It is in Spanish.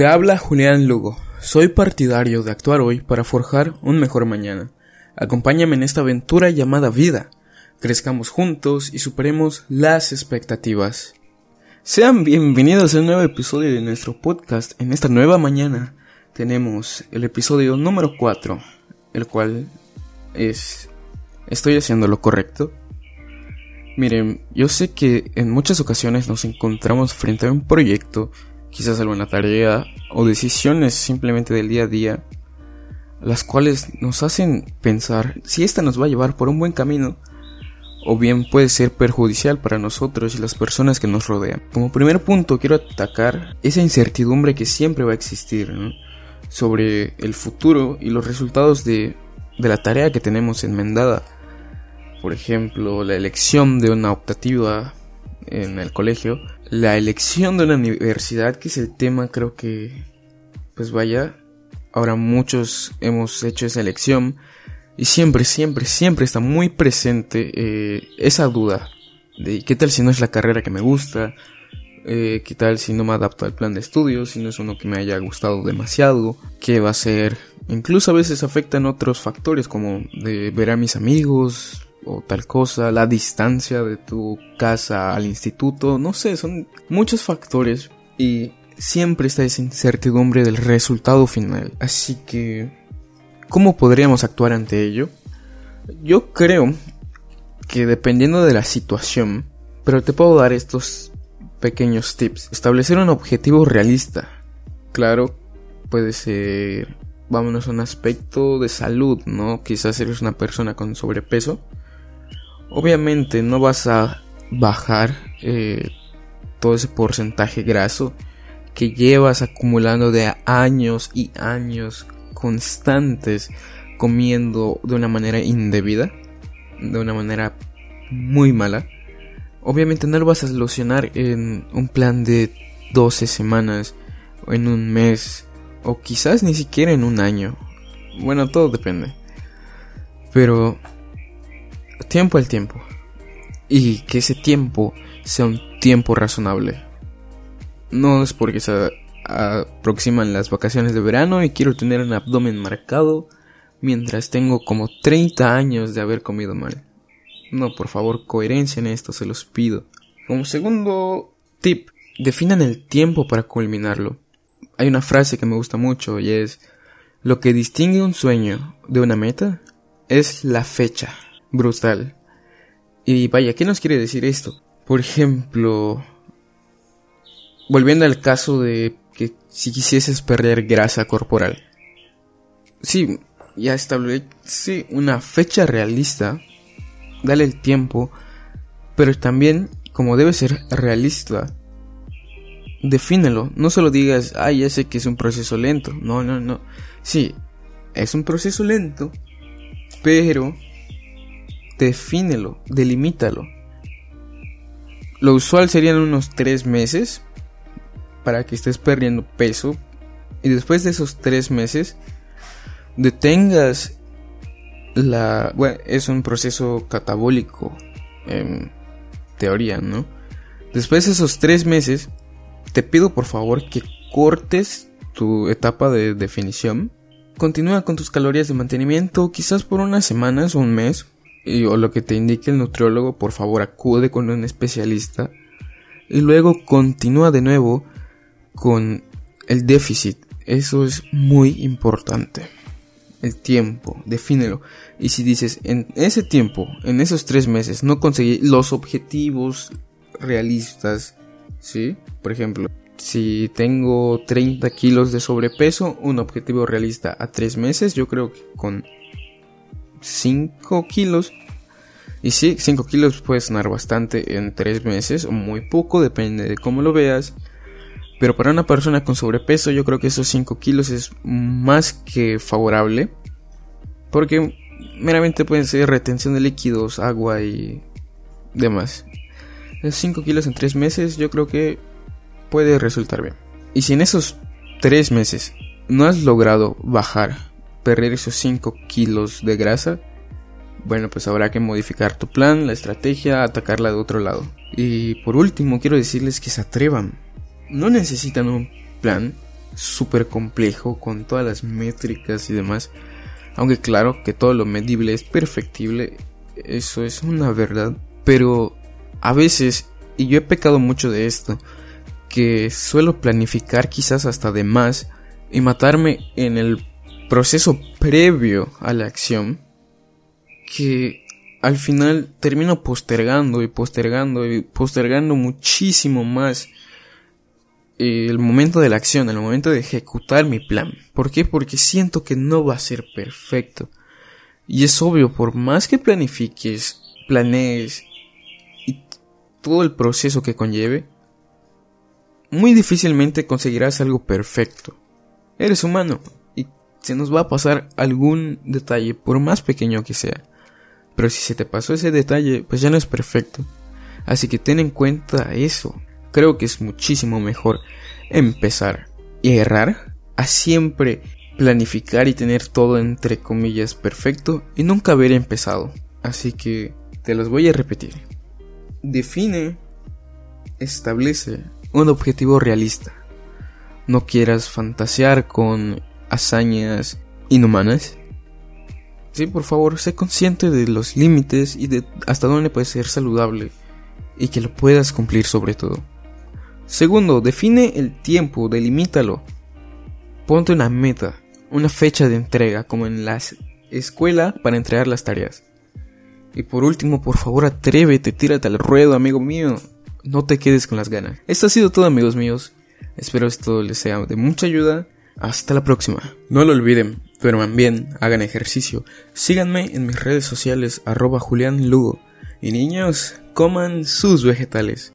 Te habla Julián Lugo. Soy partidario de actuar hoy para forjar un mejor mañana. Acompáñame en esta aventura llamada vida. Crezcamos juntos y superemos las expectativas. Sean bienvenidos a un nuevo episodio de nuestro podcast. En esta nueva mañana tenemos el episodio número 4, el cual es ¿Estoy haciendo lo correcto? Miren, yo sé que en muchas ocasiones nos encontramos frente a un proyecto, quizás alguna tarea o decisiones simplemente del día a día, las cuales nos hacen pensar si esta nos va a llevar por un buen camino o bien puede ser perjudicial para nosotros y las personas que nos rodean. Como primer punto quiero atacar esa incertidumbre que siempre va a existir sobre el futuro y los resultados de, de la tarea que tenemos enmendada por ejemplo, la elección de una optativa en el colegio, la elección de una universidad, que es el tema creo que, pues vaya, ahora muchos hemos hecho esa elección y siempre, siempre, siempre está muy presente eh, esa duda de qué tal si no es la carrera que me gusta, eh, qué tal si no me adapto al plan de estudios, si no es uno que me haya gustado demasiado, qué va a ser. Incluso a veces afectan otros factores como de ver a mis amigos, o tal cosa, la distancia de tu casa al instituto, no sé, son muchos factores y siempre está esa incertidumbre del resultado final. Así que, ¿cómo podríamos actuar ante ello? Yo creo que dependiendo de la situación, pero te puedo dar estos pequeños tips. Establecer un objetivo realista. Claro, puede ser, vámonos a un aspecto de salud, ¿no? Quizás eres una persona con sobrepeso Obviamente no vas a bajar eh, todo ese porcentaje graso que llevas acumulando de años y años constantes comiendo de una manera indebida, de una manera muy mala. Obviamente no lo vas a solucionar en un plan de 12 semanas o en un mes o quizás ni siquiera en un año. Bueno, todo depende. Pero tiempo al tiempo. Y que ese tiempo sea un tiempo razonable. No es porque se aproximan las vacaciones de verano y quiero tener un abdomen marcado mientras tengo como 30 años de haber comido mal. No, por favor, coherencia en esto, se los pido. Como segundo tip, definan el tiempo para culminarlo. Hay una frase que me gusta mucho y es, lo que distingue un sueño de una meta es la fecha brutal. Y vaya, ¿qué nos quiere decir esto? Por ejemplo, volviendo al caso de que si quisieses perder grasa corporal. Sí, ya establece una fecha realista, dale el tiempo, pero también, como debe ser realista, defínelo. No solo digas, ay, ya sé que es un proceso lento. No, no, no. Sí, es un proceso lento, pero defínelo, delimítalo. Lo usual serían unos tres meses para que estés perdiendo peso y después de esos tres meses detengas la... Bueno, es un proceso catabólico en teoría, ¿no? Después de esos tres meses te pido por favor que cortes tu etapa de definición. Continúa con tus calorías de mantenimiento, quizás por unas semanas o un mes, y, o lo que te indique el nutriólogo, por favor acude con un especialista y luego continúa de nuevo con el déficit. Eso es muy importante. El tiempo, defínelo. Y si dices, en ese tiempo, en esos tres meses, no conseguí los objetivos realistas, ¿sí? Por ejemplo, si tengo 30 kilos de sobrepeso, un objetivo realista a tres meses, yo creo que con 5 kilos. Y sí, 5 kilos puede sonar bastante en 3 meses o muy poco, depende de cómo lo veas. Pero para una persona con sobrepeso yo creo que esos 5 kilos es más que favorable. Porque meramente pueden ser retención de líquidos, agua y demás. 5 kilos en 3 meses yo creo que puede resultar bien. Y si en esos 3 meses no has logrado bajar perder esos 5 kilos de grasa, bueno, pues habrá que modificar tu plan, la estrategia, atacarla de otro lado. Y por último, quiero decirles que se atrevan. No necesitan un plan, súper complejo con todas las métricas y demás. Aunque claro que todo lo medible es perfectible, eso es una verdad. Pero a veces, y yo he pecado mucho de esto, que suelo planificar quizás hasta de más y matarme en el proceso previo a la acción, que al final termino postergando y postergando y postergando muchísimo más el momento de la acción, el momento de ejecutar mi plan. ¿Por qué? Porque siento que no va a ser perfecto. Y es obvio, por más que planifiques, planees y todo el proceso que conlleve, muy difícilmente conseguirás algo perfecto. Eres humano se nos va a pasar algún detalle, por más pequeño que sea. Pero si se te pasó ese detalle, pues ya no es perfecto. Así que ten en cuenta eso creo que es muchísimo mejor empezar y errar a siempre planificar y tener todo entre comillas perfecto y nunca haber empezado. Así que te los voy a repetir. Define, establece un objetivo realista. No quieras fantasear con hazañas inhumanas. Sí, por favor, sé consciente de los límites y de hasta dónde puede ser saludable y que lo puedas cumplir sobre todo. Segundo, define el tiempo, delimítalo. Ponte una meta, una fecha de entrega, como en la escuela para entregar las tareas. Y por último, por favor, atrévete, tírate al ruedo, amigo mío. No te quedes con las ganas. Esto ha sido todo, amigos míos. Espero esto les sea de mucha ayuda. Hasta la próxima. No lo olviden, duerman bien, hagan ejercicio. Síganme en mis redes sociales arroba Julián Lugo. Y niños, coman sus vegetales.